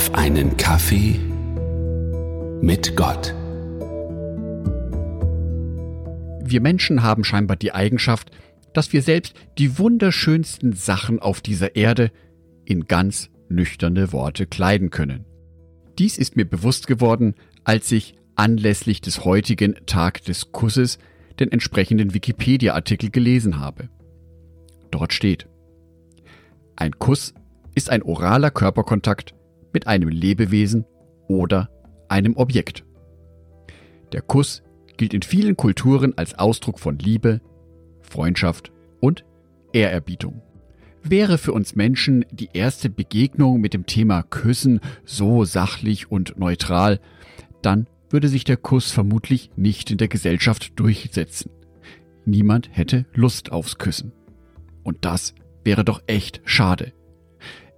auf einen Kaffee mit Gott. Wir Menschen haben scheinbar die Eigenschaft, dass wir selbst die wunderschönsten Sachen auf dieser Erde in ganz nüchterne Worte kleiden können. Dies ist mir bewusst geworden, als ich anlässlich des heutigen Tag des Kusses den entsprechenden Wikipedia-Artikel gelesen habe. Dort steht, ein Kuss ist ein oraler Körperkontakt mit einem Lebewesen oder einem Objekt. Der Kuss gilt in vielen Kulturen als Ausdruck von Liebe, Freundschaft und Ehrerbietung. Wäre für uns Menschen die erste Begegnung mit dem Thema Küssen so sachlich und neutral, dann würde sich der Kuss vermutlich nicht in der Gesellschaft durchsetzen. Niemand hätte Lust aufs Küssen. Und das wäre doch echt schade.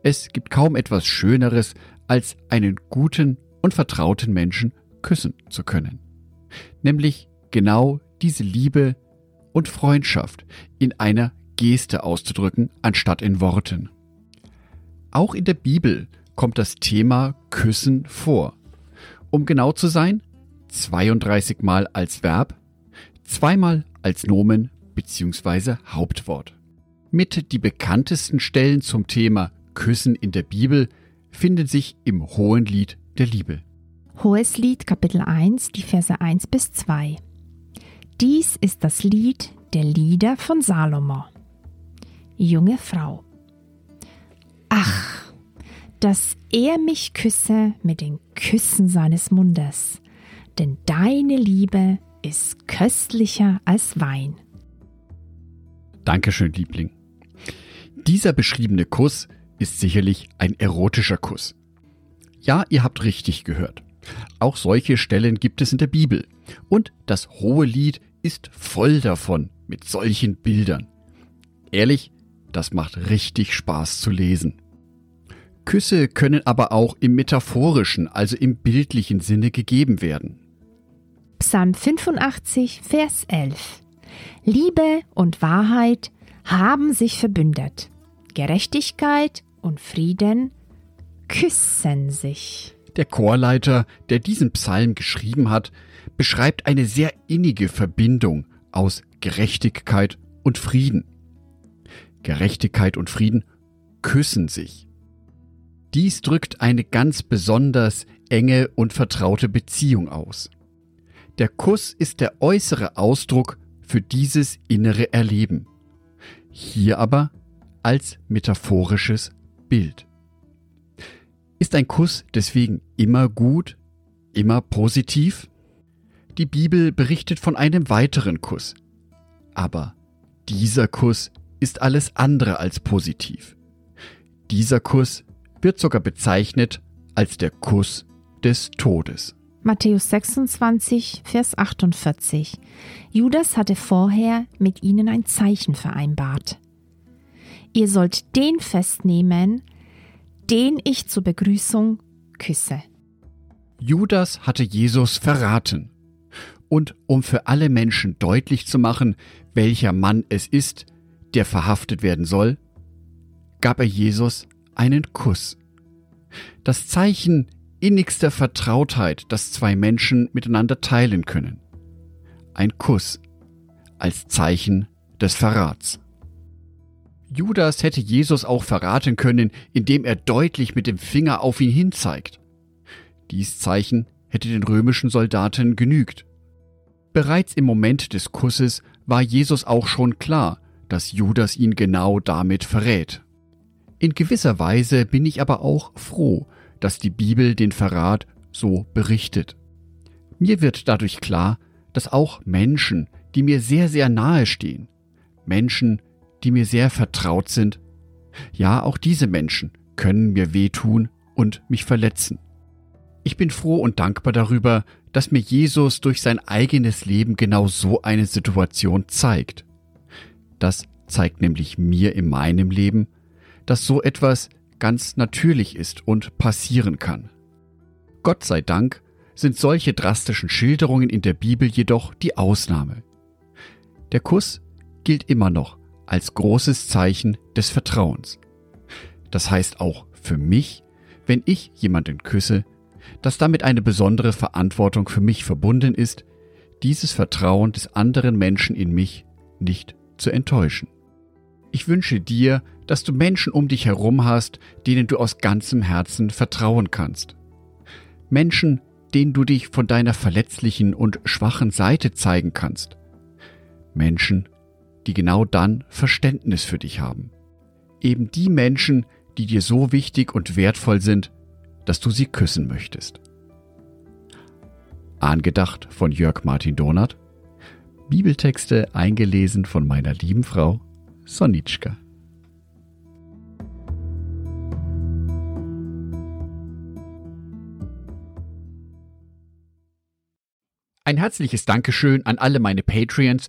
Es gibt kaum etwas Schöneres, als einen guten und vertrauten Menschen küssen zu können. Nämlich genau diese Liebe und Freundschaft in einer Geste auszudrücken, anstatt in Worten. Auch in der Bibel kommt das Thema Küssen vor. Um genau zu sein, 32 Mal als Verb, zweimal als Nomen bzw. Hauptwort. Mit die bekanntesten Stellen zum Thema Küssen in der Bibel finden sich im Hohen Lied der Liebe. Hohes Lied Kapitel 1, die Verse 1 bis 2. Dies ist das Lied der Lieder von Salomo. Junge Frau. Ach, dass er mich küsse mit den Küssen seines Mundes, denn deine Liebe ist köstlicher als Wein. Dankeschön, Liebling. Dieser beschriebene Kuss ist sicherlich ein erotischer Kuss. Ja, ihr habt richtig gehört. Auch solche Stellen gibt es in der Bibel. Und das hohe Lied ist voll davon, mit solchen Bildern. Ehrlich, das macht richtig Spaß zu lesen. Küsse können aber auch im metaphorischen, also im bildlichen Sinne gegeben werden. Psalm 85, Vers 11. Liebe und Wahrheit haben sich verbündet. Gerechtigkeit und Frieden küssen sich. Der Chorleiter, der diesen Psalm geschrieben hat, beschreibt eine sehr innige Verbindung aus Gerechtigkeit und Frieden. Gerechtigkeit und Frieden küssen sich. Dies drückt eine ganz besonders enge und vertraute Beziehung aus. Der Kuss ist der äußere Ausdruck für dieses innere Erleben. Hier aber als metaphorisches Bild. Ist ein Kuss deswegen immer gut, immer positiv? Die Bibel berichtet von einem weiteren Kuss. Aber dieser Kuss ist alles andere als positiv. Dieser Kuss wird sogar bezeichnet als der Kuss des Todes. Matthäus 26, Vers 48. Judas hatte vorher mit ihnen ein Zeichen vereinbart. Ihr sollt den festnehmen, den ich zur Begrüßung küsse. Judas hatte Jesus verraten. Und um für alle Menschen deutlich zu machen, welcher Mann es ist, der verhaftet werden soll, gab er Jesus einen Kuss. Das Zeichen innigster Vertrautheit, das zwei Menschen miteinander teilen können. Ein Kuss als Zeichen des Verrats. Judas hätte Jesus auch verraten können, indem er deutlich mit dem Finger auf ihn hinzeigt. Dies Zeichen hätte den römischen Soldaten genügt. Bereits im Moment des Kusses war Jesus auch schon klar, dass Judas ihn genau damit verrät. In gewisser Weise bin ich aber auch froh, dass die Bibel den Verrat so berichtet. Mir wird dadurch klar, dass auch Menschen, die mir sehr, sehr nahe stehen, Menschen, die mir sehr vertraut sind, ja, auch diese Menschen können mir wehtun und mich verletzen. Ich bin froh und dankbar darüber, dass mir Jesus durch sein eigenes Leben genau so eine Situation zeigt. Das zeigt nämlich mir in meinem Leben, dass so etwas ganz natürlich ist und passieren kann. Gott sei Dank sind solche drastischen Schilderungen in der Bibel jedoch die Ausnahme. Der Kuss gilt immer noch als großes Zeichen des Vertrauens. Das heißt auch für mich, wenn ich jemanden küsse, dass damit eine besondere Verantwortung für mich verbunden ist, dieses Vertrauen des anderen Menschen in mich nicht zu enttäuschen. Ich wünsche dir, dass du Menschen um dich herum hast, denen du aus ganzem Herzen vertrauen kannst. Menschen, denen du dich von deiner verletzlichen und schwachen Seite zeigen kannst. Menschen, die genau dann Verständnis für dich haben. Eben die Menschen, die dir so wichtig und wertvoll sind, dass du sie küssen möchtest. Angedacht von Jörg Martin Donath. Bibeltexte eingelesen von meiner lieben Frau Sonitschka. Ein herzliches Dankeschön an alle meine Patreons,